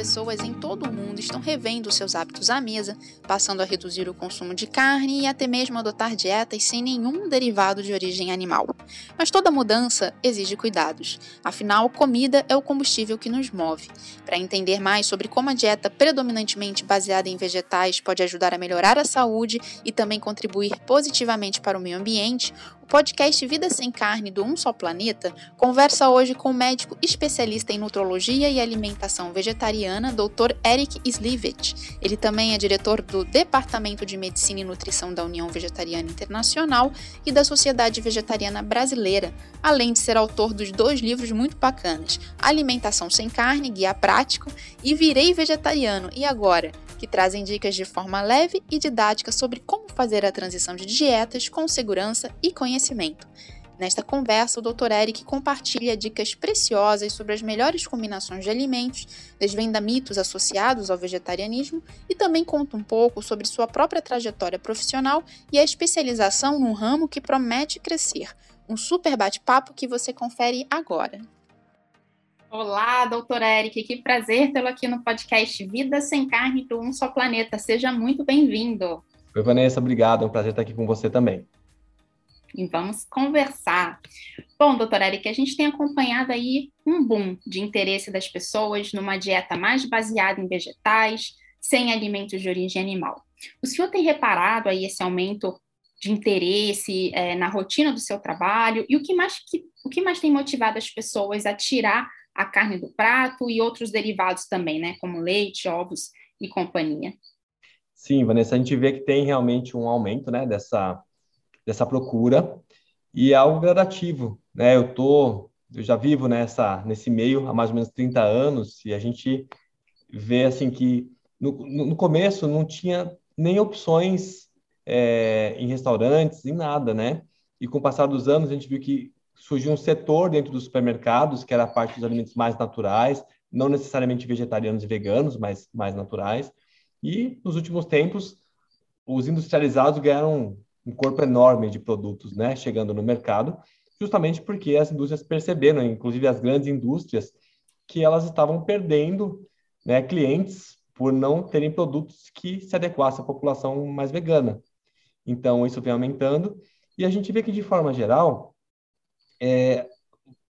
pessoas em todo o mundo estão revendo seus hábitos à mesa, passando a reduzir o consumo de carne e até mesmo adotar dietas sem nenhum derivado de origem animal. Mas toda mudança exige cuidados, afinal, comida é o combustível que nos move. Para entender mais sobre como a dieta predominantemente baseada em vegetais pode ajudar a melhorar a saúde e também contribuir positivamente para o meio ambiente, podcast Vida Sem Carne do Um Só Planeta conversa hoje com o médico especialista em nutrologia e alimentação vegetariana, Dr. Eric Slivet. Ele também é diretor do Departamento de Medicina e Nutrição da União Vegetariana Internacional e da Sociedade Vegetariana Brasileira, além de ser autor dos dois livros muito bacanas: Alimentação Sem Carne, Guia Prático e Virei Vegetariano. E agora? Que trazem dicas de forma leve e didática sobre como fazer a transição de dietas com segurança e conhecimento. Nesta conversa, o Dr. Eric compartilha dicas preciosas sobre as melhores combinações de alimentos, desvenda mitos associados ao vegetarianismo e também conta um pouco sobre sua própria trajetória profissional e a especialização num ramo que promete crescer. Um super bate-papo que você confere agora. Olá, doutor Eric, que prazer tê-lo aqui no podcast Vida Sem Carne do Um Só Planeta. Seja muito bem-vindo. Oi, Vanessa, obrigado. É um prazer estar aqui com você também. E vamos conversar. Bom, doutor Eric, a gente tem acompanhado aí um boom de interesse das pessoas numa dieta mais baseada em vegetais, sem alimentos de origem animal. O senhor tem reparado aí esse aumento de interesse é, na rotina do seu trabalho e o que mais que, o que mais tem motivado as pessoas a tirar a carne do prato e outros derivados também, né, como leite, ovos e companhia. Sim, Vanessa, a gente vê que tem realmente um aumento, né, dessa, dessa procura e é algo gradativo, né? Eu tô, eu já vivo nessa nesse meio há mais ou menos 30 anos e a gente vê assim que no, no começo não tinha nem opções é, em restaurantes, em nada, né? E com o passar dos anos a gente viu que surgiu um setor dentro dos supermercados, que era a parte dos alimentos mais naturais, não necessariamente vegetarianos e veganos, mas mais naturais. E nos últimos tempos, os industrializados ganharam um corpo enorme de produtos, né, chegando no mercado, justamente porque as indústrias perceberam, inclusive as grandes indústrias, que elas estavam perdendo, né, clientes por não terem produtos que se adequassem à população mais vegana. Então, isso vem aumentando. E a gente vê que, de forma geral, é,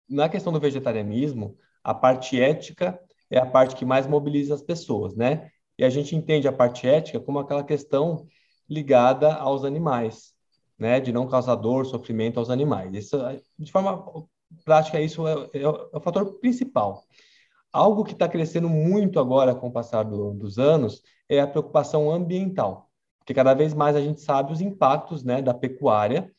na questão do vegetarianismo, a parte ética é a parte que mais mobiliza as pessoas, né? E a gente entende a parte ética como aquela questão ligada aos animais, né? De não causar dor, sofrimento aos animais. Isso, de forma prática, isso é, é, é o fator principal. Algo que está crescendo muito agora com o passar do, dos anos é a preocupação ambiental, porque cada vez mais a gente sabe os impactos né, da pecuária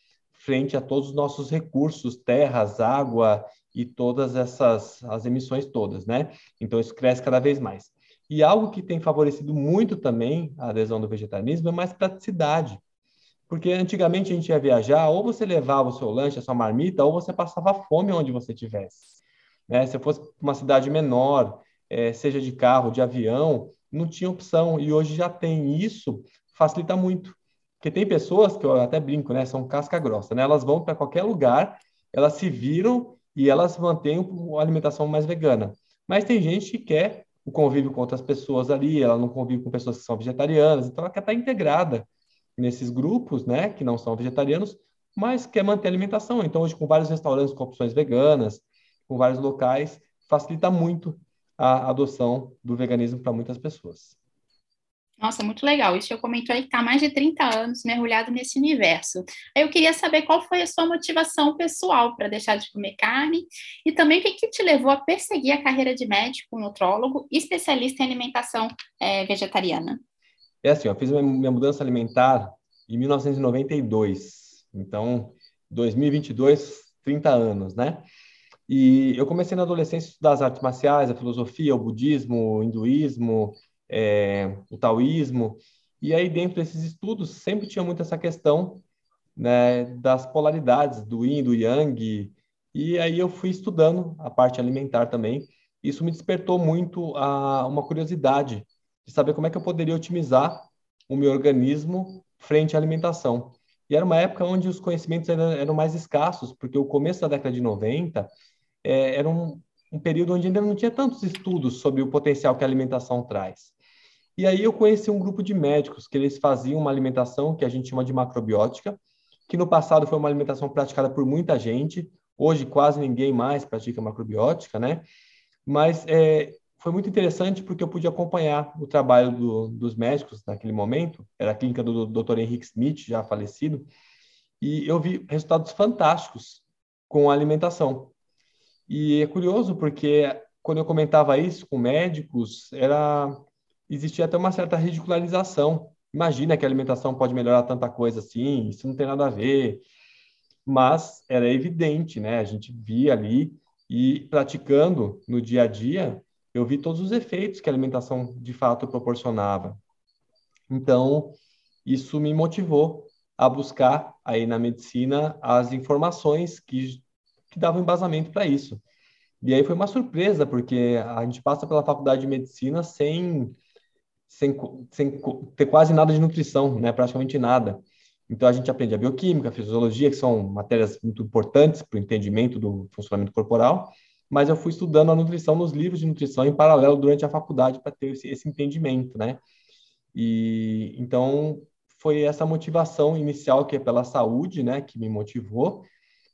frente a todos os nossos recursos, terras, água e todas essas as emissões todas, né? Então isso cresce cada vez mais. E algo que tem favorecido muito também a adesão do vegetarianismo é mais praticidade. Porque antigamente a gente ia viajar, ou você levava o seu lanche, a sua marmita, ou você passava fome onde você estivesse. Né? Se fosse uma cidade menor, é, seja de carro, de avião, não tinha opção. E hoje já tem isso, facilita muito. Porque tem pessoas que eu até brinco, né? São casca grossa, né? Elas vão para qualquer lugar, elas se viram e elas mantêm a alimentação mais vegana. Mas tem gente que quer o convívio com outras pessoas ali, ela não convive com pessoas que são vegetarianas, então ela quer estar integrada nesses grupos, né, que não são vegetarianos, mas quer manter a alimentação. Então, hoje, com vários restaurantes com opções veganas, com vários locais, facilita muito a adoção do veganismo para muitas pessoas. Nossa, muito legal. Isso eu comentou aí que está há mais de 30 anos mergulhado nesse universo. Aí eu queria saber qual foi a sua motivação pessoal para deixar de comer carne e também o que, que te levou a perseguir a carreira de médico, nutrólogo e especialista em alimentação é, vegetariana. É assim, eu fiz minha mudança alimentar em 1992. Então, 2022, 30 anos, né? E eu comecei na adolescência a estudar as artes marciais, a filosofia, o budismo, o hinduísmo, é, o taoísmo. E aí, dentro desses estudos, sempre tinha muito essa questão né, das polaridades do yin, do yang. E aí eu fui estudando a parte alimentar também. Isso me despertou muito a uma curiosidade de saber como é que eu poderia otimizar o meu organismo frente à alimentação. E era uma época onde os conhecimentos eram, mais escassos, porque o começo da década de 90 é, era um, um período onde ainda não tinha tantos estudos sobre o potencial que a alimentação traz. E aí eu conheci um grupo de médicos que eles faziam uma alimentação que a gente chama de macrobiótica, que no passado foi uma alimentação praticada por muita gente, hoje quase ninguém mais pratica macrobiótica, né? Mas é, foi muito interessante porque eu pude acompanhar o trabalho do, dos médicos naquele momento, era a clínica do Dr. Henrique Smith, já falecido, e eu vi resultados fantásticos com a alimentação. E é curioso porque quando eu comentava isso com médicos, era existia até uma certa ridicularização. Imagina que a alimentação pode melhorar tanta coisa assim, isso não tem nada a ver. Mas era evidente, né? A gente via ali e praticando no dia a dia, eu vi todos os efeitos que a alimentação de fato proporcionava. Então, isso me motivou a buscar aí na medicina as informações que, que davam embasamento para isso. E aí foi uma surpresa, porque a gente passa pela faculdade de medicina sem, sem, sem ter quase nada de nutrição, né? praticamente nada. Então a gente aprende a bioquímica, a fisiologia, que são matérias muito importantes para o entendimento do funcionamento corporal, mas eu fui estudando a nutrição nos livros de nutrição em paralelo durante a faculdade para ter esse, esse entendimento, né? E então foi essa motivação inicial que é pela saúde, né, que me motivou.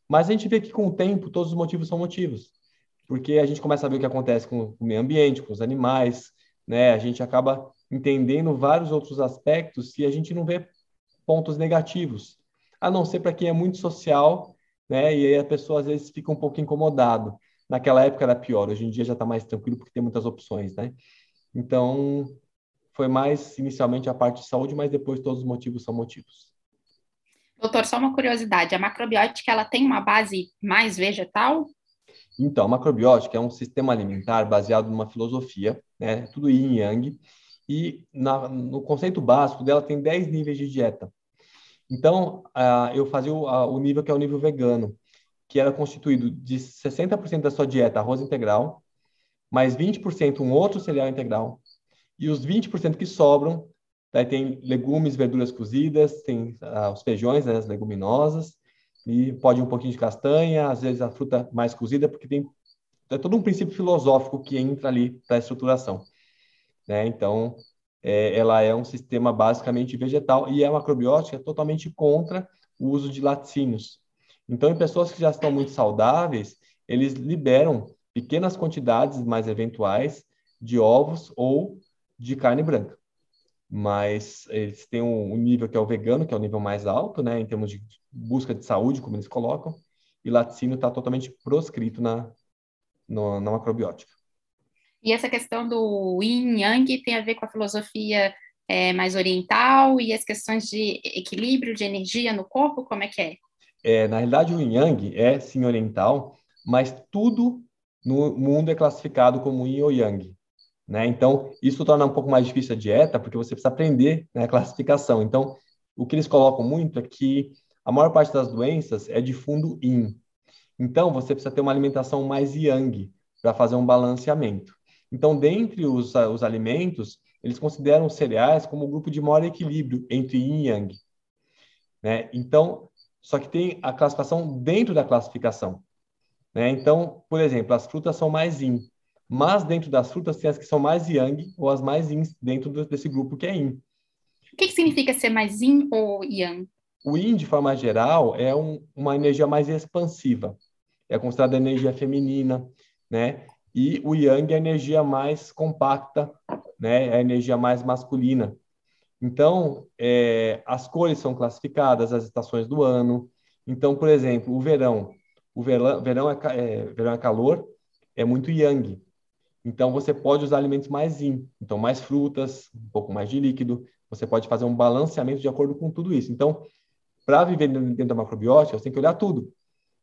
Mas a gente vê que com o tempo todos os motivos são motivos, porque a gente começa a ver o que acontece com o meio ambiente, com os animais, né? A gente acaba entendendo vários outros aspectos e a gente não vê pontos negativos, a não ser para quem é muito social, né? E aí a pessoa às vezes fica um pouco incomodado. Naquela época era pior, hoje em dia já está mais tranquilo porque tem muitas opções, né? Então, foi mais inicialmente a parte de saúde, mas depois todos os motivos são motivos. Doutor, só uma curiosidade, a macrobiótica ela tem uma base mais vegetal? Então, a macrobiótica é um sistema alimentar baseado numa filosofia, né? Tudo yin e yang, e na, no conceito básico dela tem 10 níveis de dieta. Então, uh, eu fazia o, uh, o nível que é o nível vegano, que era constituído de 60% da sua dieta arroz integral, mais 20% um outro cereal integral, e os 20% que sobram, daí tem legumes, verduras cozidas, tem ah, os feijões, né, as leguminosas, e pode um pouquinho de castanha, às vezes a fruta mais cozida, porque tem é todo um princípio filosófico que entra ali para a estruturação. Né? Então, é, ela é um sistema basicamente vegetal e a macrobiótica é totalmente contra o uso de laticínios, então, em pessoas que já estão muito saudáveis, eles liberam pequenas quantidades mais eventuais de ovos ou de carne branca. Mas eles têm um, nível que é o vegano, que é o nível mais alto, né, em termos de busca de saúde, como eles colocam, e laticínio está totalmente proscrito na, no, na macrobiótica. E essa questão do yin yang tem a ver com a filosofia é, mais oriental e as questões de equilíbrio de energia no corpo, como é que é? É, na realidade, o Yin Yang é sim oriental, mas tudo no mundo é classificado como Yin ou Yang. Né? Então, isso torna um pouco mais difícil a dieta, porque você precisa aprender né, a classificação. Então, o que eles colocam muito é que a maior parte das doenças é de fundo Yin. Então, você precisa ter uma alimentação mais Yang para fazer um balanceamento. Então, dentre os, os alimentos, eles consideram os cereais como o grupo de maior equilíbrio entre Yin e Yang. Né? Então, só que tem a classificação dentro da classificação. Né? Então, por exemplo, as frutas são mais yin, mas dentro das frutas tem as que são mais yang ou as mais yin dentro desse grupo que é yin. O que, que significa ser mais yin ou yang? O yin, de forma geral, é um, uma energia mais expansiva. É considerada energia feminina, né? E o yang é a energia mais compacta, né? É a energia mais masculina. Então, é, as cores são classificadas, as estações do ano. Então, por exemplo, o verão. O verão, verão, é, é, verão é calor, é muito yang. Então, você pode usar alimentos mais yin. Então, mais frutas, um pouco mais de líquido. Você pode fazer um balanceamento de acordo com tudo isso. Então, para viver dentro da macrobiótica, você tem que olhar tudo.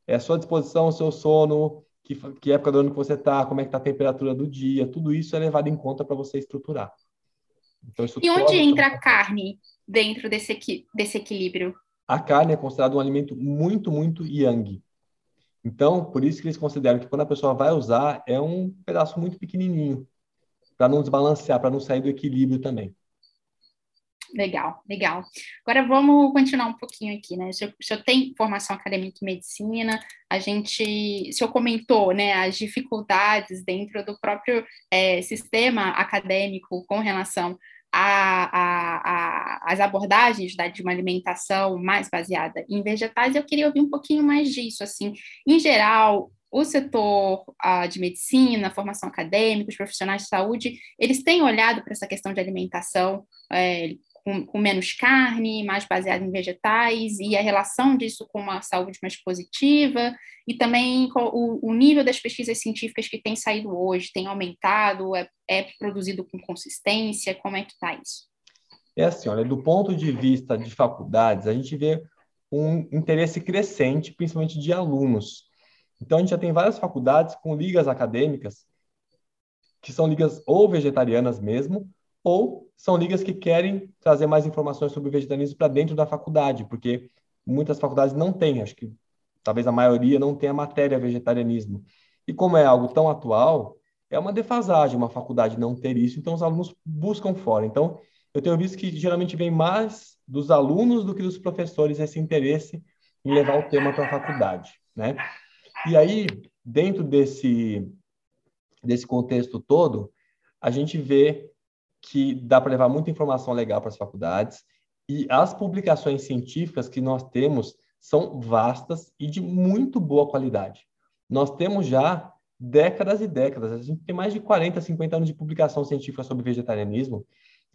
É a sua disposição, o seu sono, que, que época do ano que você está, como é que está a temperatura do dia. Tudo isso é levado em conta para você estruturar. Então, e onde entra a carne dentro desse, equi desse equilíbrio? A carne é considerada um alimento muito, muito yang. Então, por isso que eles consideram que quando a pessoa vai usar, é um pedaço muito pequenininho, para não desbalancear, para não sair do equilíbrio também. Legal, legal. Agora vamos continuar um pouquinho aqui, né? Se eu, se eu tenho formação acadêmica em medicina, a gente, se eu comentou, né, as dificuldades dentro do próprio é, sistema acadêmico com relação a, a, a, abordagens da, de uma alimentação mais baseada em vegetais, eu queria ouvir um pouquinho mais disso, assim, em geral, o setor de medicina, formação acadêmica, os profissionais de saúde, eles têm olhado para essa questão de alimentação é, com, com, menos carne, mais baseada em vegetais, e a relação disso com uma saúde mais positiva, e também o, o nível das pesquisas científicas que tem saído hoje, tem aumentado, é, é produzido com consistência, como é que está isso? É assim, olha, do ponto de vista de faculdades, a gente vê um interesse crescente, principalmente de alunos. Então, a gente já tem várias faculdades com ligas acadêmicas, que são ligas ou vegetarianas mesmo, ou são ligas que querem trazer mais informações sobre o vegetarianismo para dentro da faculdade, porque muitas faculdades não têm, acho que talvez a maioria não tenha matéria vegetarianismo. E como é algo tão atual, é uma defasagem uma faculdade não ter isso, então os alunos buscam fora. Então, eu tenho visto que geralmente vem mais dos alunos do que dos professores esse interesse em levar o tema para a faculdade, né? E aí, dentro desse, desse contexto todo, a gente vê que dá para levar muita informação legal para as faculdades e as publicações científicas que nós temos são vastas e de muito boa qualidade. Nós temos já décadas e décadas, a gente tem mais de 40, 50 anos de publicação científica sobre vegetarianismo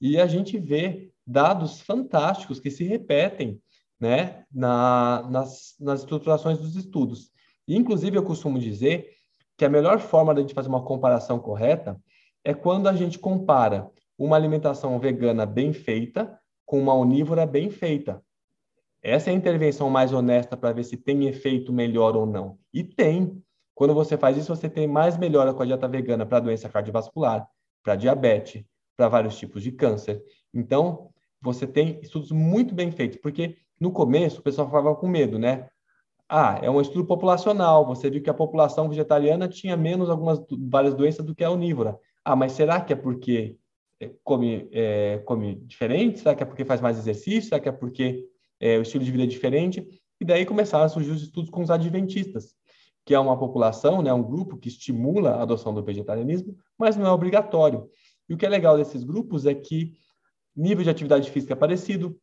e a gente vê dados fantásticos que se repetem né, na, nas, nas estruturações dos estudos. E, inclusive, eu costumo dizer que a melhor forma de a gente fazer uma comparação correta é quando a gente compara uma alimentação vegana bem feita com uma onívora bem feita. Essa é a intervenção mais honesta para ver se tem efeito melhor ou não. E tem. Quando você faz isso, você tem mais melhora com a dieta vegana para doença cardiovascular, para diabetes, para vários tipos de câncer. Então, você tem estudos muito bem feitos, porque no começo o pessoal falava com medo, né? Ah, é um estudo populacional. Você viu que a população vegetariana tinha menos algumas várias doenças do que a onívora. Ah, mas será que é porque come, é, come diferente? Será que é porque faz mais exercício? Será que é porque é, o estilo de vida é diferente? E daí começaram a surgir os estudos com os adventistas, que é uma população, né, um grupo que estimula a adoção do vegetarianismo, mas não é obrigatório. E o que é legal desses grupos é que nível de atividade física é parecido,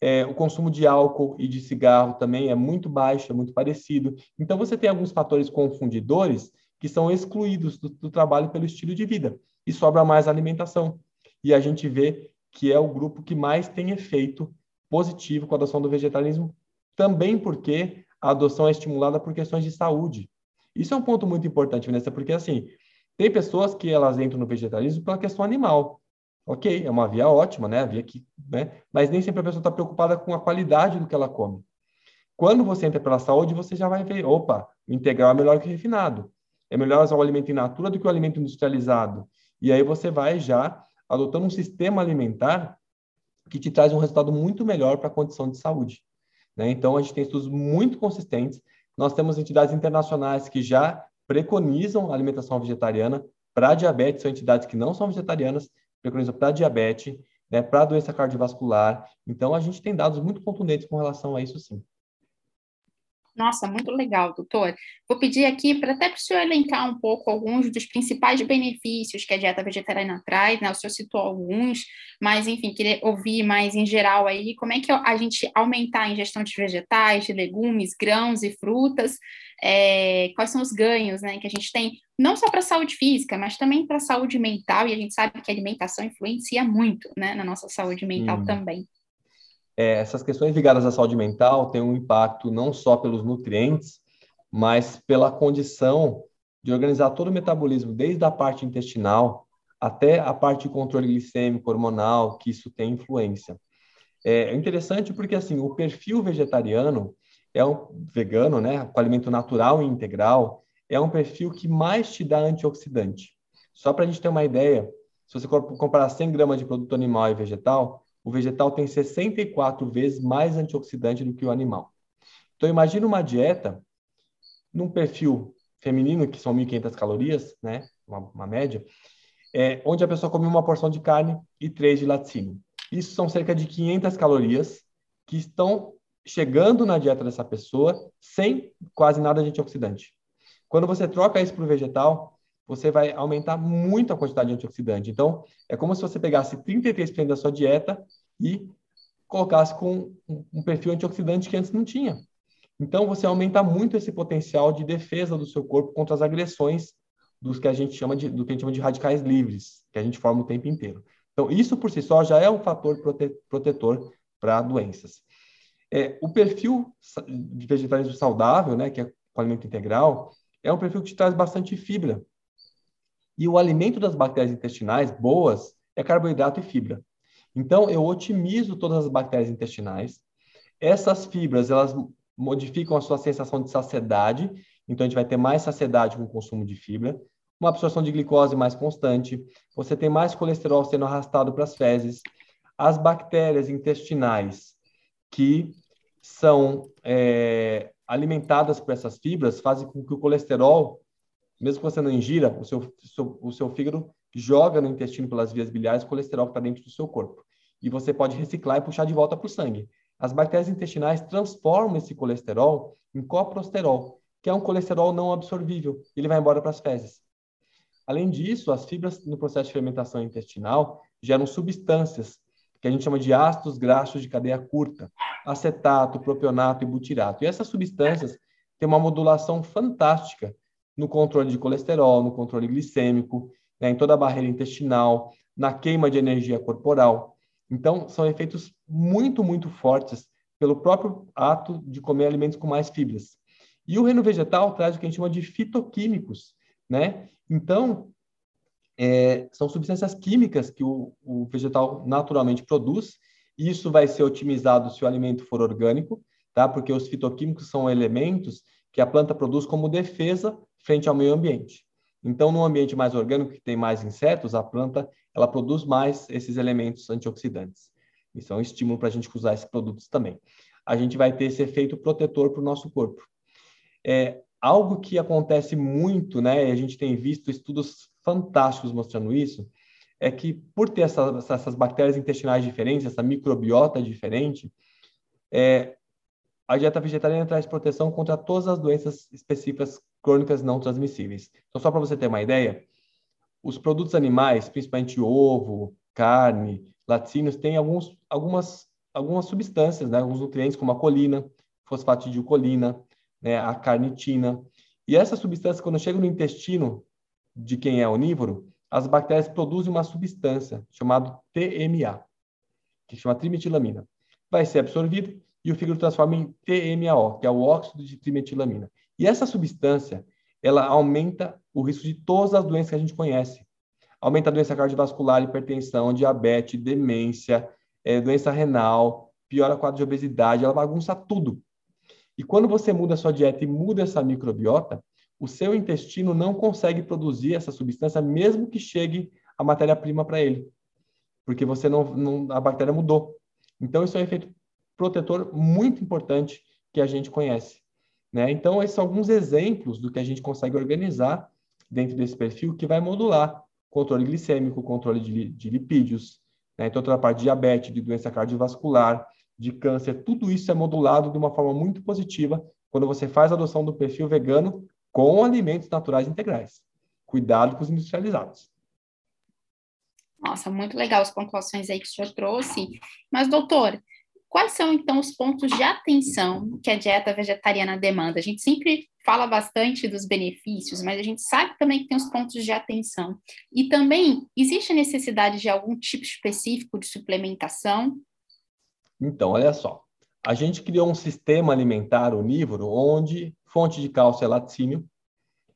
é, o consumo de álcool e de cigarro também é muito baixo, é muito parecido. Então, você tem alguns fatores confundidores que são excluídos do, do trabalho pelo estilo de vida e sobra mais alimentação. E a gente vê que é o grupo que mais tem efeito positivo com a adoção do vegetarianismo, também porque a adoção é estimulada por questões de saúde. Isso é um ponto muito importante, Vanessa, porque assim, tem pessoas que elas entram no vegetarianismo pela questão animal. Ok, é uma via ótima, né? A via que, né? Mas nem sempre a pessoa está preocupada com a qualidade do que ela come. Quando você entra pela saúde, você já vai ver, opa, o integral é melhor que o refinado. É melhor usar o alimento in natura do que o alimento industrializado. E aí você vai já adotando um sistema alimentar que te traz um resultado muito melhor para a condição de saúde. Né? Então, a gente tem estudos muito consistentes. Nós temos entidades internacionais que já preconizam a alimentação vegetariana para diabetes, são entidades que não são vegetarianas, preconizam para diabetes, né, para doença cardiovascular. Então, a gente tem dados muito contundentes com relação a isso, sim. Nossa, muito legal, doutor. Vou pedir aqui para até para o senhor elencar um pouco alguns dos principais benefícios que a dieta vegetariana traz, né? O senhor citou alguns, mas enfim, queria ouvir mais em geral aí como é que a gente aumentar a ingestão de vegetais, de legumes, grãos e frutas, é, quais são os ganhos né, que a gente tem, não só para a saúde física, mas também para a saúde mental, e a gente sabe que a alimentação influencia muito né, na nossa saúde mental hum. também é, essas questões ligadas à saúde mental têm um impacto não só pelos nutrientes, mas pela condição de organizar todo o metabolismo, desde a parte intestinal até a parte de controle glicêmico, hormonal, que isso tem influência. É interessante porque, assim, o perfil vegetariano é um vegano, né, com alimento natural e integral, é um perfil que mais te dá antioxidante. Só para a gente ter uma ideia, se você comparar 100 gramas de produto animal e vegetal, o vegetal tem 64 vezes mais antioxidante do que o animal. Então, imagine uma dieta num perfil feminino, que são 1.500 calorias, né? Uma, uma média, é, onde a pessoa come uma porção de carne e três de laticínio. Isso são cerca de 500 calorias que estão chegando na dieta dessa pessoa sem quase nada de antioxidante. Quando você troca isso para o vegetal, você vai aumentar muito a quantidade de antioxidante. Então, é como se você pegasse 33% da sua dieta e colocasse com um perfil antioxidante que antes não tinha. Então, você aumenta muito esse potencial de defesa do seu corpo contra as agressões dos que a gente chama de, do que a gente chama de radicais livres, que a gente forma o tempo inteiro. Então, isso por si só já é um fator prote, protetor para doenças. É, o perfil de vegetarianismo saudável, né, que é o alimento integral, é um perfil que te traz bastante fibra. E o alimento das bactérias intestinais boas é carboidrato e fibra. Então, eu otimizo todas as bactérias intestinais. Essas fibras, elas modificam a sua sensação de saciedade. Então, a gente vai ter mais saciedade com o consumo de fibra. Uma absorção de glicose mais constante. Você tem mais colesterol sendo arrastado para as fezes. As bactérias intestinais que são é, alimentadas por essas fibras fazem com que o colesterol, mesmo que você não ingira, o seu, seu, o seu fígado joga no intestino pelas vias biliares o colesterol que está dentro do seu corpo. E você pode reciclar e puxar de volta para o sangue. As bactérias intestinais transformam esse colesterol em coprosterol, que é um colesterol não absorvível. Ele vai embora para as fezes. Além disso, as fibras no processo de fermentação intestinal geram substâncias que a gente chama de ácidos graxos de cadeia curta, acetato, propionato e butirato. E essas substâncias têm uma modulação fantástica no controle de colesterol, no controle glicêmico, né, em toda a barreira intestinal, na queima de energia corporal. Então, são efeitos muito, muito fortes pelo próprio ato de comer alimentos com mais fibras. E o reino vegetal traz o que a gente chama de fitoquímicos, né? Então, é, são substâncias químicas que o, o, vegetal naturalmente produz, e isso vai ser otimizado se o alimento for orgânico, tá? Porque os fitoquímicos são elementos que a planta produz como defesa frente ao meio ambiente. Então, num ambiente mais orgânico, que tem mais insetos, a planta ela produz mais esses elementos antioxidantes. Isso é um estímulo para a gente usar esses produtos também. A gente vai ter esse efeito protetor para o nosso corpo. É, algo que acontece muito, né, e a gente tem visto estudos fantásticos mostrando isso, é que por ter essa, essas bactérias intestinais diferentes, essa microbiota diferente, é, a dieta vegetariana traz proteção contra todas as doenças específicas crônicas não transmissíveis. Então, só para você ter uma ideia, os produtos animais, principalmente ovo, carne, laticínios, têm alguns, algumas, algumas substâncias, né? alguns nutrientes, como a colina, fosfatidilcolina, né? a carnitina. E essas substâncias, quando chegam no intestino de quem é onívoro, as bactérias produzem uma substância chamada TMA, que chama trimetilamina. Vai ser absorvido e o fígado transforma em TMAO, que é o óxido de trimetilamina. E essa substância, ela aumenta o risco de todas as doenças que a gente conhece. Aumenta a doença cardiovascular, hipertensão, diabetes, demência, é, doença renal, piora o quadro de obesidade, ela bagunça tudo. E quando você muda a sua dieta e muda essa microbiota, o seu intestino não consegue produzir essa substância, mesmo que chegue a matéria-prima para ele. Porque você não, não, a bactéria mudou. Então, isso é um efeito protetor muito importante que a gente conhece. Né? Então, esses são alguns exemplos do que a gente consegue organizar dentro desse perfil que vai modular controle glicêmico, controle de, de lipídios, né? então toda a parte de diabetes, de doença cardiovascular, de câncer, tudo isso é modulado de uma forma muito positiva quando você faz a adoção do perfil vegano com alimentos naturais integrais. Cuidado com os industrializados. Nossa, muito legal as pontuações aí que o senhor trouxe. Mas, doutor, Quais são, então, os pontos de atenção que a dieta vegetariana demanda? A gente sempre fala bastante dos benefícios, mas a gente sabe também que tem os pontos de atenção. E também, existe a necessidade de algum tipo específico de suplementação? Então, olha só. A gente criou um sistema alimentar onívoro onde fonte de cálcio é laticínio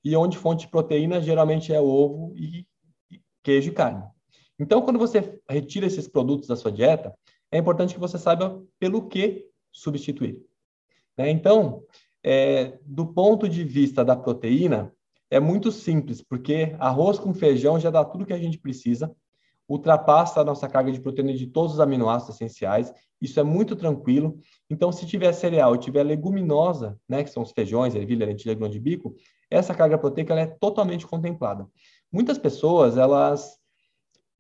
e onde fonte de proteína geralmente é ovo e queijo e carne. Então, quando você retira esses produtos da sua dieta, é importante que você saiba pelo que substituir. Né? Então, é, do ponto de vista da proteína, é muito simples, porque arroz com feijão já dá tudo que a gente precisa, ultrapassa a nossa carga de proteína de todos os aminoácidos essenciais, isso é muito tranquilo. Então, se tiver cereal e tiver leguminosa, né, que são os feijões, ervilha, lentilha, grão de bico, essa carga proteica é totalmente contemplada. Muitas pessoas, elas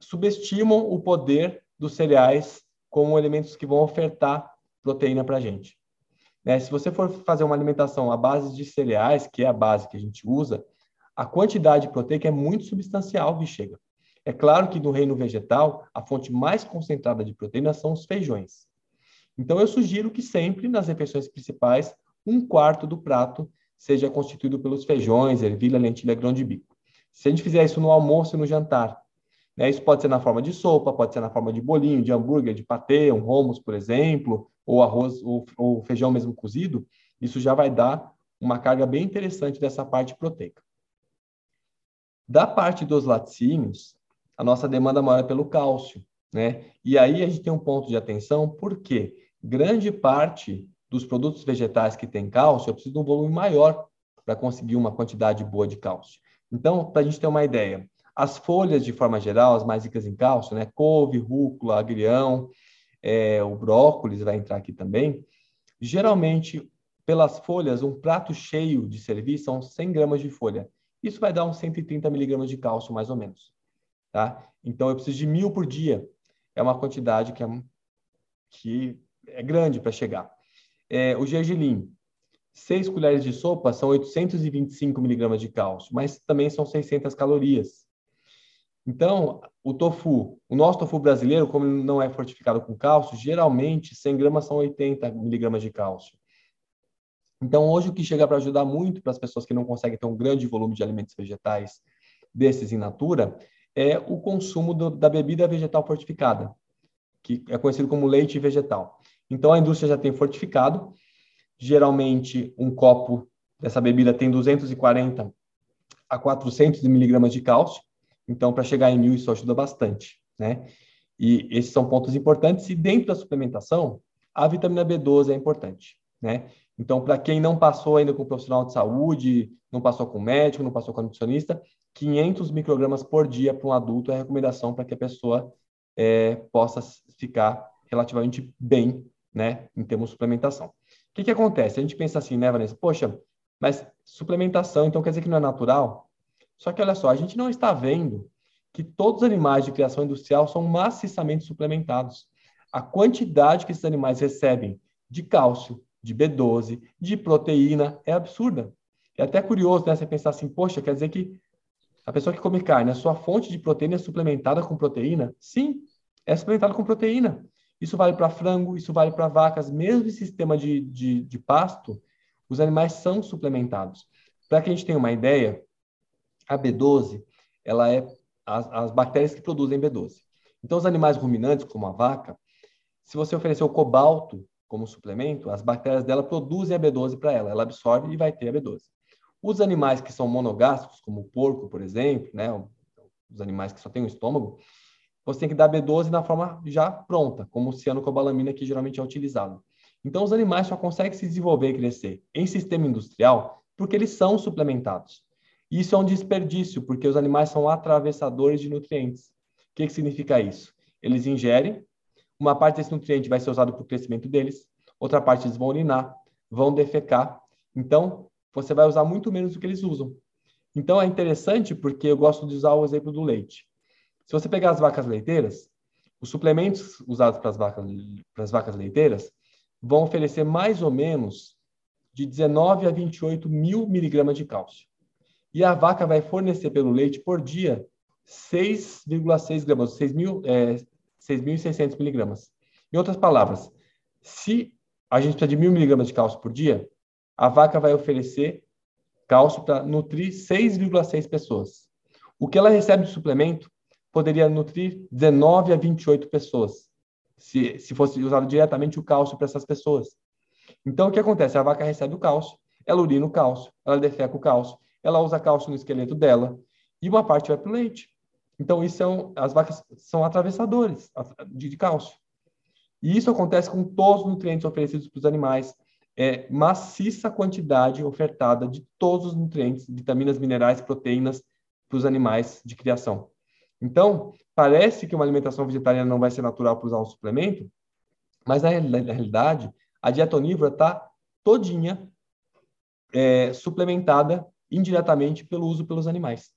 subestimam o poder dos cereais como elementos que vão ofertar proteína para a gente. Né? Se você for fazer uma alimentação à base de cereais, que é a base que a gente usa, a quantidade proteica é muito substancial que chega. É claro que no reino vegetal, a fonte mais concentrada de proteína são os feijões. Então, eu sugiro que sempre, nas refeições principais, um quarto do prato seja constituído pelos feijões, ervilha, lentilha, grão de bico. Se a gente fizer isso no almoço e no jantar, né, isso pode ser na forma de sopa, pode ser na forma de bolinho, de hambúrguer, de patê, um hummus, por exemplo, ou arroz ou, ou feijão mesmo cozido, isso já vai dar uma carga bem interessante dessa parte proteica. Da parte dos laticínios, a nossa demanda maior é pelo cálcio, né? E aí a gente tem um ponto de atenção, porque grande parte dos produtos vegetais que tem cálcio, eu preciso de um volume maior para conseguir uma quantidade boa de cálcio. Então, para a gente ter uma ideia, as folhas, de forma geral, as mais ricas em cálcio, né? Couve, rúcula, agrião, é, o brócolis vai entrar aqui também. Geralmente, pelas folhas, um prato cheio de serviço são 100 gramas de folha. Isso vai dar uns 130 miligramas de cálcio, mais ou menos. Tá? Então, eu preciso de mil por dia. É uma quantidade que é, que é grande para chegar. É, o gergelim, 6 colheres de sopa são 825 miligramas de cálcio, mas também são 600 calorias. Então, o tofu, o nosso tofu brasileiro, como ele não é fortificado com cálcio, geralmente 100 gramas são 80 miligramas de cálcio. Então, hoje o que chega para ajudar muito para as pessoas que não conseguem ter um grande volume de alimentos vegetais desses in natura é o consumo do, da bebida vegetal fortificada, que é conhecido como leite vegetal. Então, a indústria já tem fortificado. Geralmente, um copo dessa bebida tem 240 a 400 miligramas de cálcio. Então, para chegar em mil, isso ajuda bastante, né? E esses são pontos importantes. E dentro da suplementação, a vitamina B12 é importante, né? Então, para quem não passou ainda com um profissional de saúde, não passou com médico, não passou com nutricionista, 500 microgramas por dia para um adulto é a recomendação para que a pessoa é, possa ficar relativamente bem, né, em termos de suplementação. O que, que acontece? A gente pensa assim, né, Vanessa? Poxa, mas suplementação, então quer dizer que não é natural? Só que olha só, a gente não está vendo que todos os animais de criação industrial são maciçamente suplementados. A quantidade que esses animais recebem de cálcio, de B12, de proteína é absurda. É até curioso, né? Você pensar assim, poxa, quer dizer que a pessoa que come carne, a sua fonte de proteína é suplementada com proteína? Sim, é suplementada com proteína. Isso vale para frango, isso vale para vacas, mesmo em sistema de, de, de pasto, os animais são suplementados. Para que a gente tenha uma ideia, a B12, ela é as, as bactérias que produzem B12. Então, os animais ruminantes, como a vaca, se você oferecer o cobalto como suplemento, as bactérias dela produzem a B12 para ela, ela absorve e vai ter a B12. Os animais que são monogástricos, como o porco, por exemplo, né, os animais que só têm um estômago, você tem que dar B12 na forma já pronta, como o cianocobalamina que geralmente é utilizado. Então, os animais só conseguem se desenvolver e crescer em sistema industrial porque eles são suplementados. Isso é um desperdício, porque os animais são atravessadores de nutrientes. O que, que significa isso? Eles ingerem, uma parte desse nutriente vai ser usado para o crescimento deles, outra parte eles vão urinar, vão defecar. Então, você vai usar muito menos do que eles usam. Então, é interessante porque eu gosto de usar o exemplo do leite. Se você pegar as vacas leiteiras, os suplementos usados para as vacas, para as vacas leiteiras vão oferecer mais ou menos de 19 a 28 mil miligramas de cálcio. E a vaca vai fornecer pelo leite por dia 6,6 gramas, 6.600 é, miligramas. Em outras palavras, se a gente precisa de mil miligramas de cálcio por dia, a vaca vai oferecer cálcio para nutrir 6,6 pessoas. O que ela recebe de suplemento poderia nutrir 19 a 28 pessoas, se, se fosse usado diretamente o cálcio para essas pessoas. Então, o que acontece? A vaca recebe o cálcio, ela urina o cálcio, ela defeca o cálcio, ela usa cálcio no esqueleto dela e uma parte vai para o leite. Então, isso é um, as vacas são atravessadores de, de cálcio. E isso acontece com todos os nutrientes oferecidos para os animais. É maciça quantidade ofertada de todos os nutrientes, vitaminas, minerais, proteínas para os animais de criação. Então, parece que uma alimentação vegetariana não vai ser natural para usar um suplemento, mas na realidade, a dieta onívora está todinha é, suplementada indiretamente pelo uso pelos animais.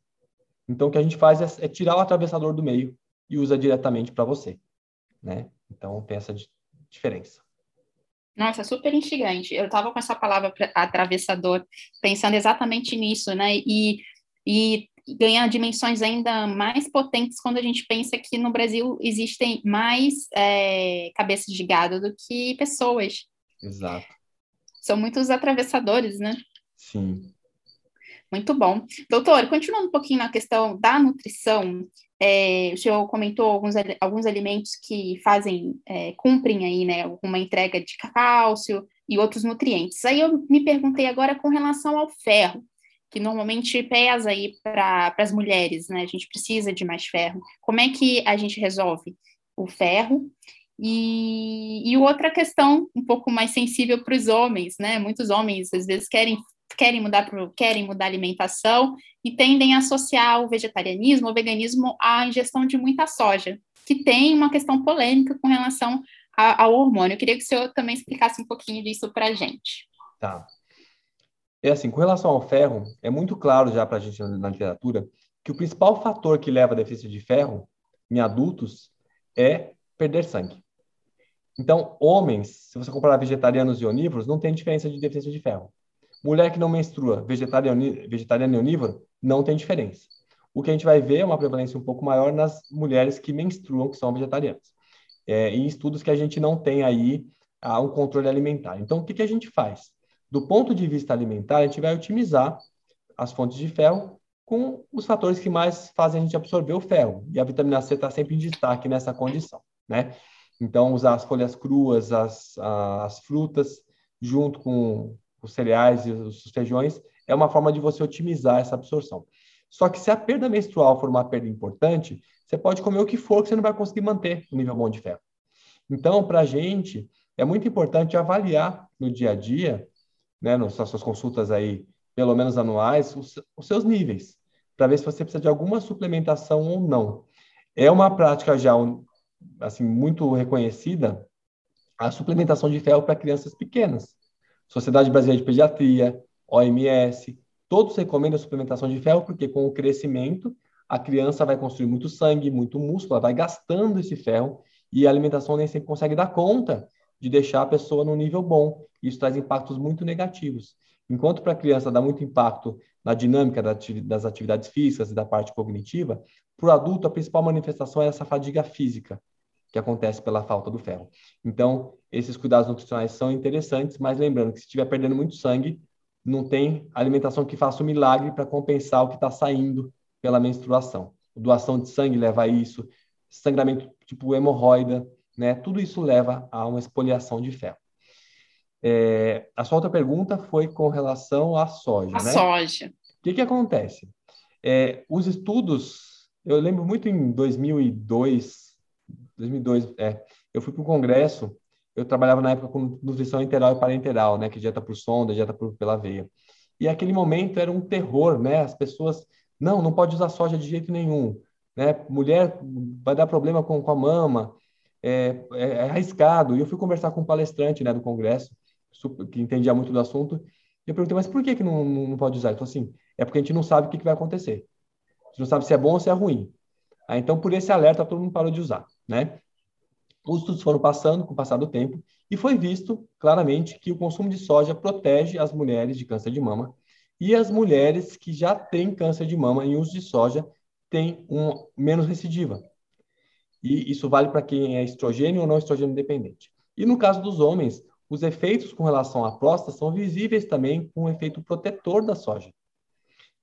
Então, o que a gente faz é, é tirar o atravessador do meio e usa diretamente para você, né? Então, tem essa diferença. Nossa, super instigante. Eu estava com essa palavra atravessador, pensando exatamente nisso, né? E, e ganha dimensões ainda mais potentes quando a gente pensa que no Brasil existem mais é, cabeças de gado do que pessoas. Exato. São muitos atravessadores, né? Sim. Muito bom. Doutor, continuando um pouquinho na questão da nutrição, é, o senhor comentou alguns, alguns alimentos que fazem, é, cumprem aí, né, uma entrega de cálcio e outros nutrientes. Aí eu me perguntei agora com relação ao ferro que normalmente pesa aí para as mulheres, né? A gente precisa de mais ferro. Como é que a gente resolve o ferro? E, e outra questão um pouco mais sensível para os homens, né? Muitos homens às vezes querem querem mudar pro, querem mudar a alimentação e tendem a associar o vegetarianismo, o veganismo à ingestão de muita soja, que tem uma questão polêmica com relação a, ao hormônio. Eu queria que o senhor também explicasse um pouquinho disso para a gente. Tá. É assim, com relação ao ferro, é muito claro já para a gente na literatura que o principal fator que leva a deficiência de ferro em adultos é perder sangue. Então, homens, se você comparar vegetarianos e onívoros, não tem diferença de deficiência de ferro. Mulher que não menstrua, vegetariano, vegetariano e onívoro, não tem diferença. O que a gente vai ver é uma prevalência um pouco maior nas mulheres que menstruam, que são vegetarianas. É, em estudos que a gente não tem aí ah, um controle alimentar. Então, o que, que a gente faz? do ponto de vista alimentar, a gente vai otimizar as fontes de ferro com os fatores que mais fazem a gente absorver o ferro. E a vitamina C está sempre em destaque nessa condição, né? Então, usar as folhas cruas, as, as frutas, junto com os cereais e os feijões, é uma forma de você otimizar essa absorção. Só que se a perda menstrual for uma perda importante, você pode comer o que for que você não vai conseguir manter o nível bom de ferro. Então, para a gente, é muito importante avaliar no dia a dia né, nas suas consultas aí, pelo menos anuais, os, os seus níveis, para ver se você precisa de alguma suplementação ou não. É uma prática já assim muito reconhecida a suplementação de ferro para crianças pequenas. Sociedade Brasileira de Pediatria, OMS, todos recomendam a suplementação de ferro porque com o crescimento a criança vai construir muito sangue, muito músculo, ela vai gastando esse ferro e a alimentação nem sempre consegue dar conta de deixar a pessoa no nível bom. Isso traz impactos muito negativos. Enquanto para a criança dá muito impacto na dinâmica das atividades físicas e da parte cognitiva, para o adulto a principal manifestação é essa fadiga física que acontece pela falta do ferro. Então, esses cuidados nutricionais são interessantes, mas lembrando que se estiver perdendo muito sangue, não tem alimentação que faça um milagre para compensar o que está saindo pela menstruação. Doação de sangue leva a isso, sangramento tipo hemorroida, né? Tudo isso leva a uma expoliação de ferro. É, a sua outra pergunta foi com relação à soja, a né? soja. O que, que acontece? É, os estudos, eu lembro muito em 2002, 2002, é, eu fui para um congresso, eu trabalhava na época com nutrição interal e parenteral, né, que dieta por sonda, dieta por, pela veia. E aquele momento era um terror, né? As pessoas, não, não pode usar soja de jeito nenhum, né? Mulher vai dar problema com, com a mama, é, é, é, arriscado. E eu fui conversar com um palestrante né, do congresso, que entendia muito do assunto, e eu perguntei, mas por que, que não, não pode usar? Ele falou assim, é porque a gente não sabe o que, que vai acontecer. A gente não sabe se é bom ou se é ruim. Ah, então, por esse alerta, todo mundo parou de usar, né? Os estudos foram passando com o passar do tempo e foi visto claramente que o consumo de soja protege as mulheres de câncer de mama e as mulheres que já têm câncer de mama em uso de soja têm um menos recidiva. E isso vale para quem é estrogênio ou não estrogênio dependente. E no caso dos homens, os efeitos com relação à próstata são visíveis também com o efeito protetor da soja.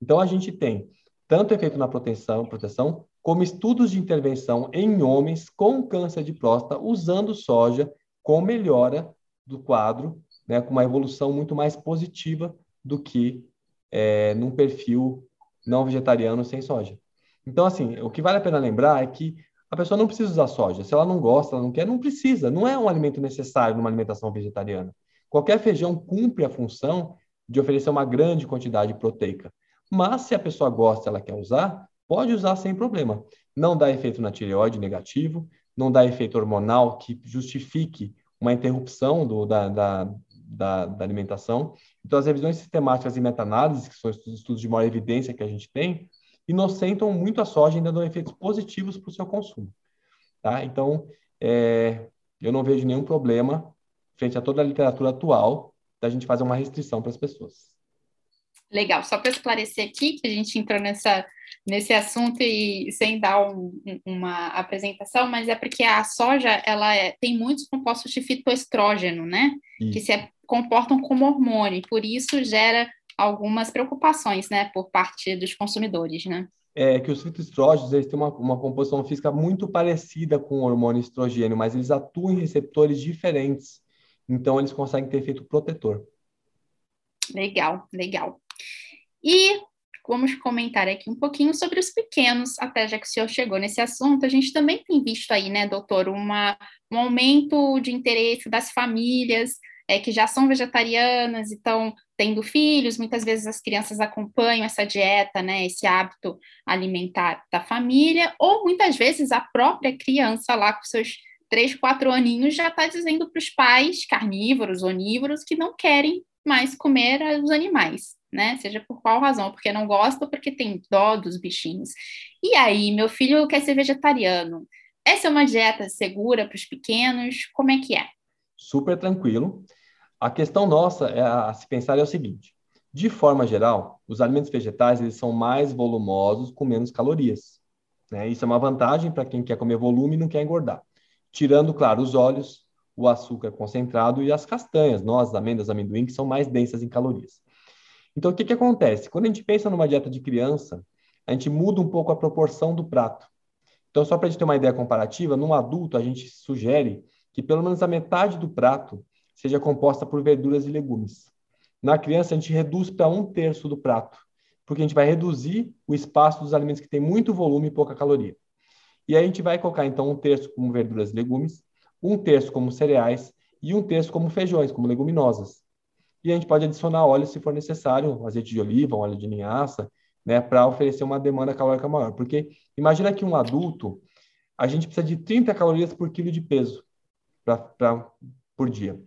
Então, a gente tem tanto efeito na proteção, proteção como estudos de intervenção em homens com câncer de próstata usando soja com melhora do quadro, né, com uma evolução muito mais positiva do que é, num perfil não vegetariano sem soja. Então, assim, o que vale a pena lembrar é que a pessoa não precisa usar soja. Se ela não gosta, ela não quer, não precisa. Não é um alimento necessário numa alimentação vegetariana. Qualquer feijão cumpre a função de oferecer uma grande quantidade proteica. Mas se a pessoa gosta, ela quer usar, pode usar sem problema. Não dá efeito na tireoide negativo, não dá efeito hormonal que justifique uma interrupção do, da, da, da, da, alimentação. Então, as revisões sistemáticas e meta-análises, que são estudos de maior evidência que a gente tem, inocentam muito a soja e ainda dão efeitos positivos para o seu consumo. Tá? Então, é, eu não vejo nenhum problema, frente a toda a literatura atual, da gente fazer uma restrição para as pessoas. Legal, só para esclarecer aqui, que a gente entrou nessa, nesse assunto e sem dar um, uma apresentação, mas é porque a soja ela é, tem muitos compostos de fitoestrógeno, né? Isso. Que se comportam como hormônio, por isso gera algumas preocupações, né, por parte dos consumidores, né? É que os fitoestrógenos eles têm uma, uma composição física muito parecida com o hormônio estrogênio, mas eles atuam em receptores diferentes, então eles conseguem ter efeito protetor. Legal, legal. E vamos comentar aqui um pouquinho sobre os pequenos, até já que o senhor chegou nesse assunto, a gente também tem visto aí, né, doutor, uma, um aumento de interesse das famílias é, que já são vegetarianas e estão tendo filhos, muitas vezes as crianças acompanham essa dieta, né, esse hábito alimentar da família, ou muitas vezes a própria criança lá com seus três, quatro aninhos já está dizendo para os pais carnívoros, onívoros, que não querem mais comer os animais né? Seja por qual razão, porque não gosta ou porque tem dó dos bichinhos. E aí, meu filho quer ser vegetariano. Essa é uma dieta segura para os pequenos? Como é que é? Super tranquilo. A questão nossa é a se pensar é o seguinte: de forma geral, os alimentos vegetais eles são mais volumosos com menos calorias. Né? Isso é uma vantagem para quem quer comer volume e não quer engordar. Tirando, claro, os óleos, o açúcar concentrado e as castanhas, nozes, amêndoas, amendoim, que são mais densas em calorias. Então, o que, que acontece? Quando a gente pensa numa dieta de criança, a gente muda um pouco a proporção do prato. Então, só para a gente ter uma ideia comparativa, num adulto, a gente sugere que pelo menos a metade do prato seja composta por verduras e legumes. Na criança, a gente reduz para um terço do prato, porque a gente vai reduzir o espaço dos alimentos que têm muito volume e pouca caloria. E aí a gente vai colocar, então, um terço como verduras e legumes, um terço como cereais e um terço como feijões, como leguminosas e a gente pode adicionar óleo se for necessário, azeite de oliva, óleo de linhaça, né, para oferecer uma demanda calórica maior. Porque imagina que um adulto, a gente precisa de 30 calorias por quilo de peso pra, pra, por dia.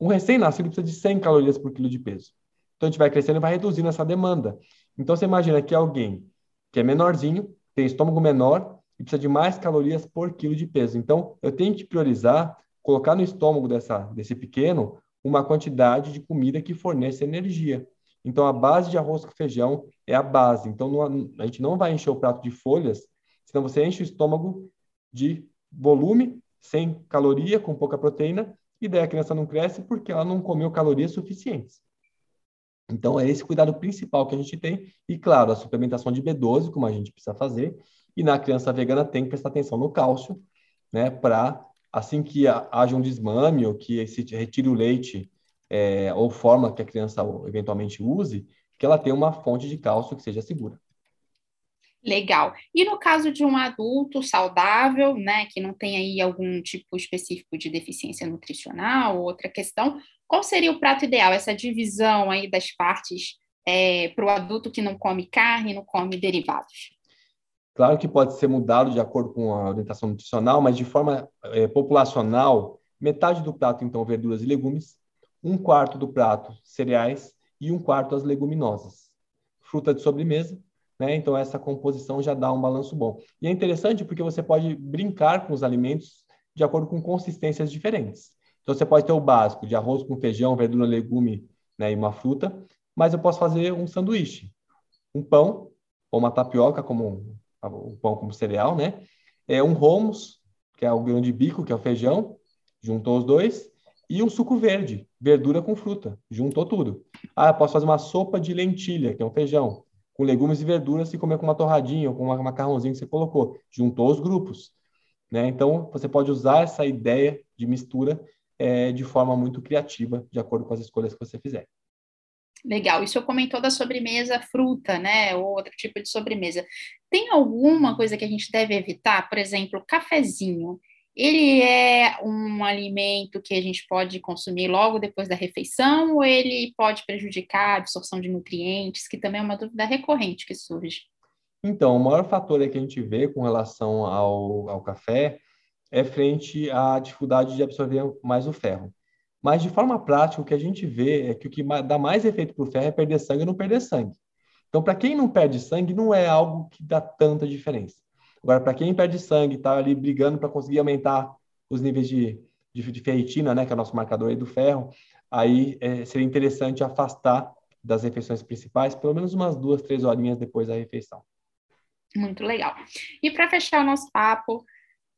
Um recém-nascido precisa de 100 calorias por quilo de peso. Então a gente vai crescendo e vai reduzindo essa demanda. Então você imagina que alguém que é menorzinho, tem estômago menor e precisa de mais calorias por quilo de peso. Então eu tenho que priorizar, colocar no estômago dessa, desse pequeno uma quantidade de comida que forneça energia. Então, a base de arroz com feijão é a base. Então, não, a gente não vai encher o prato de folhas, senão você enche o estômago de volume, sem caloria, com pouca proteína, e daí a criança não cresce porque ela não comeu calorias suficientes. Então, é esse cuidado principal que a gente tem. E, claro, a suplementação de B12, como a gente precisa fazer. E na criança vegana tem que prestar atenção no cálcio, né, para assim que haja um desmame ou que se retire o leite é, ou forma que a criança eventualmente use, que ela tenha uma fonte de cálcio que seja segura. Legal. E no caso de um adulto saudável, né, que não tem aí algum tipo específico de deficiência nutricional ou outra questão, qual seria o prato ideal? Essa divisão aí das partes é, para o adulto que não come carne, não come derivados? Claro que pode ser mudado de acordo com a orientação nutricional, mas de forma é, populacional, metade do prato, então, verduras e legumes, um quarto do prato, cereais e um quarto as leguminosas. Fruta de sobremesa, né? Então, essa composição já dá um balanço bom. E é interessante porque você pode brincar com os alimentos de acordo com consistências diferentes. Então, você pode ter o básico de arroz com feijão, verdura, legume né, e uma fruta, mas eu posso fazer um sanduíche, um pão ou uma tapioca, como o pão como cereal, né? É um hummus, que é o grão de bico, que é o feijão, juntou os dois, e um suco verde, verdura com fruta, juntou tudo. Ah, posso fazer uma sopa de lentilha, que é um feijão, com legumes e verduras e comer com uma torradinha ou com um macarrãozinho que você colocou. Juntou os grupos. Né? Então, você pode usar essa ideia de mistura é, de forma muito criativa, de acordo com as escolhas que você fizer. Legal. E o senhor comentou da sobremesa fruta, né? Ou outro tipo de sobremesa. Tem alguma coisa que a gente deve evitar? Por exemplo, cafezinho. Ele é um alimento que a gente pode consumir logo depois da refeição ou ele pode prejudicar a absorção de nutrientes, que também é uma dúvida recorrente que surge? Então, o maior fator que a gente vê com relação ao, ao café é frente à dificuldade de absorver mais o ferro. Mas, de forma prática, o que a gente vê é que o que dá mais efeito para o ferro é perder sangue ou não perder sangue. Então, para quem não perde sangue, não é algo que dá tanta diferença. Agora, para quem perde sangue, está ali brigando para conseguir aumentar os níveis de, de, de ferritina, né, que é o nosso marcador aí do ferro, aí é, seria interessante afastar das refeições principais, pelo menos umas duas, três horinhas depois da refeição. Muito legal. E para fechar o nosso papo,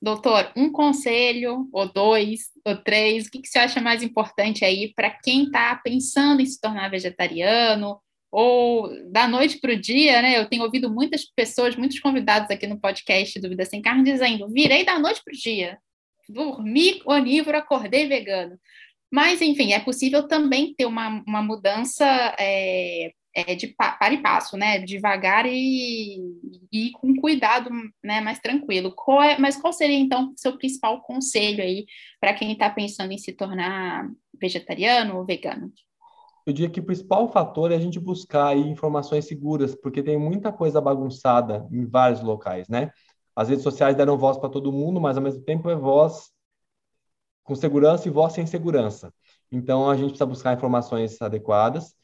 doutor, um conselho, ou dois, ou três, o que, que você acha mais importante aí para quem está pensando em se tornar vegetariano, ou da noite para o dia, né? Eu tenho ouvido muitas pessoas, muitos convidados aqui no podcast Dúvida Sem Carne dizendo: virei da noite para o dia, dormi onívoro, acordei vegano. Mas, enfim, é possível também ter uma, uma mudança é, é, de para e passo, né? Devagar e, e com cuidado, né? Mais tranquilo. Qual é, mas qual seria, então, o seu principal conselho aí para quem está pensando em se tornar vegetariano ou vegano? Eu diria que o principal fator é a gente buscar aí informações seguras, porque tem muita coisa bagunçada em vários locais, né? As redes sociais deram voz para todo mundo, mas ao mesmo tempo é voz com segurança e voz sem segurança. Então, a gente precisa buscar informações adequadas.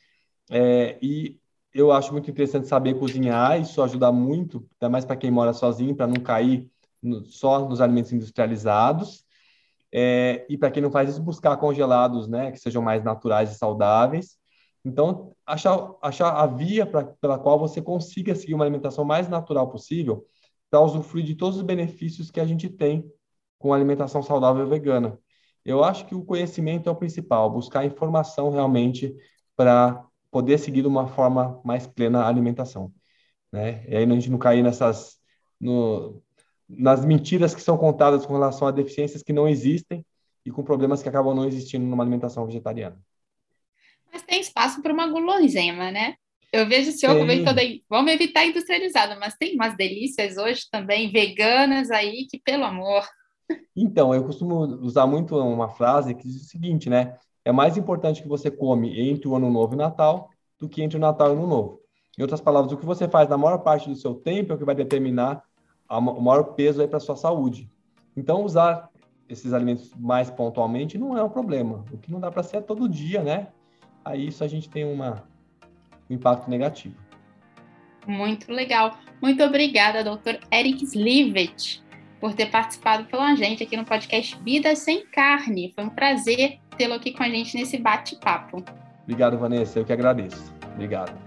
É, e eu acho muito interessante saber cozinhar, isso ajuda muito, ainda mais para quem mora sozinho, para não cair no, só nos alimentos industrializados. É, e para quem não faz isso, buscar congelados, né, que sejam mais naturais e saudáveis. Então, achar, achar a via pra, pela qual você consiga seguir uma alimentação mais natural possível para usufruir de todos os benefícios que a gente tem com a alimentação saudável vegana. Eu acho que o conhecimento é o principal, buscar informação realmente para poder seguir de uma forma mais plena a alimentação. Né? E aí a gente não cair nessas no, nas mentiras que são contadas com relação a deficiências que não existem e com problemas que acabam não existindo numa alimentação vegetariana. Mas tem espaço para uma guloseima, né? Eu vejo o senhor comentando aí, vamos evitar industrializado, mas tem umas delícias hoje também, veganas aí, que pelo amor. Então, eu costumo usar muito uma frase que diz o seguinte, né? É mais importante que você come entre o Ano Novo e o Natal do que entre o Natal e o Ano Novo. Em outras palavras, o que você faz na maior parte do seu tempo é o que vai determinar o maior peso para a sua saúde. Então, usar esses alimentos mais pontualmente não é um problema. O que não dá para ser é todo dia, né? Aí isso a gente tem uma, um impacto negativo. Muito legal. Muito obrigada, doutor Eric Slivet por ter participado pela gente aqui no podcast Vida Sem Carne. Foi um prazer tê-lo aqui com a gente nesse bate-papo. Obrigado, Vanessa. Eu que agradeço. Obrigado.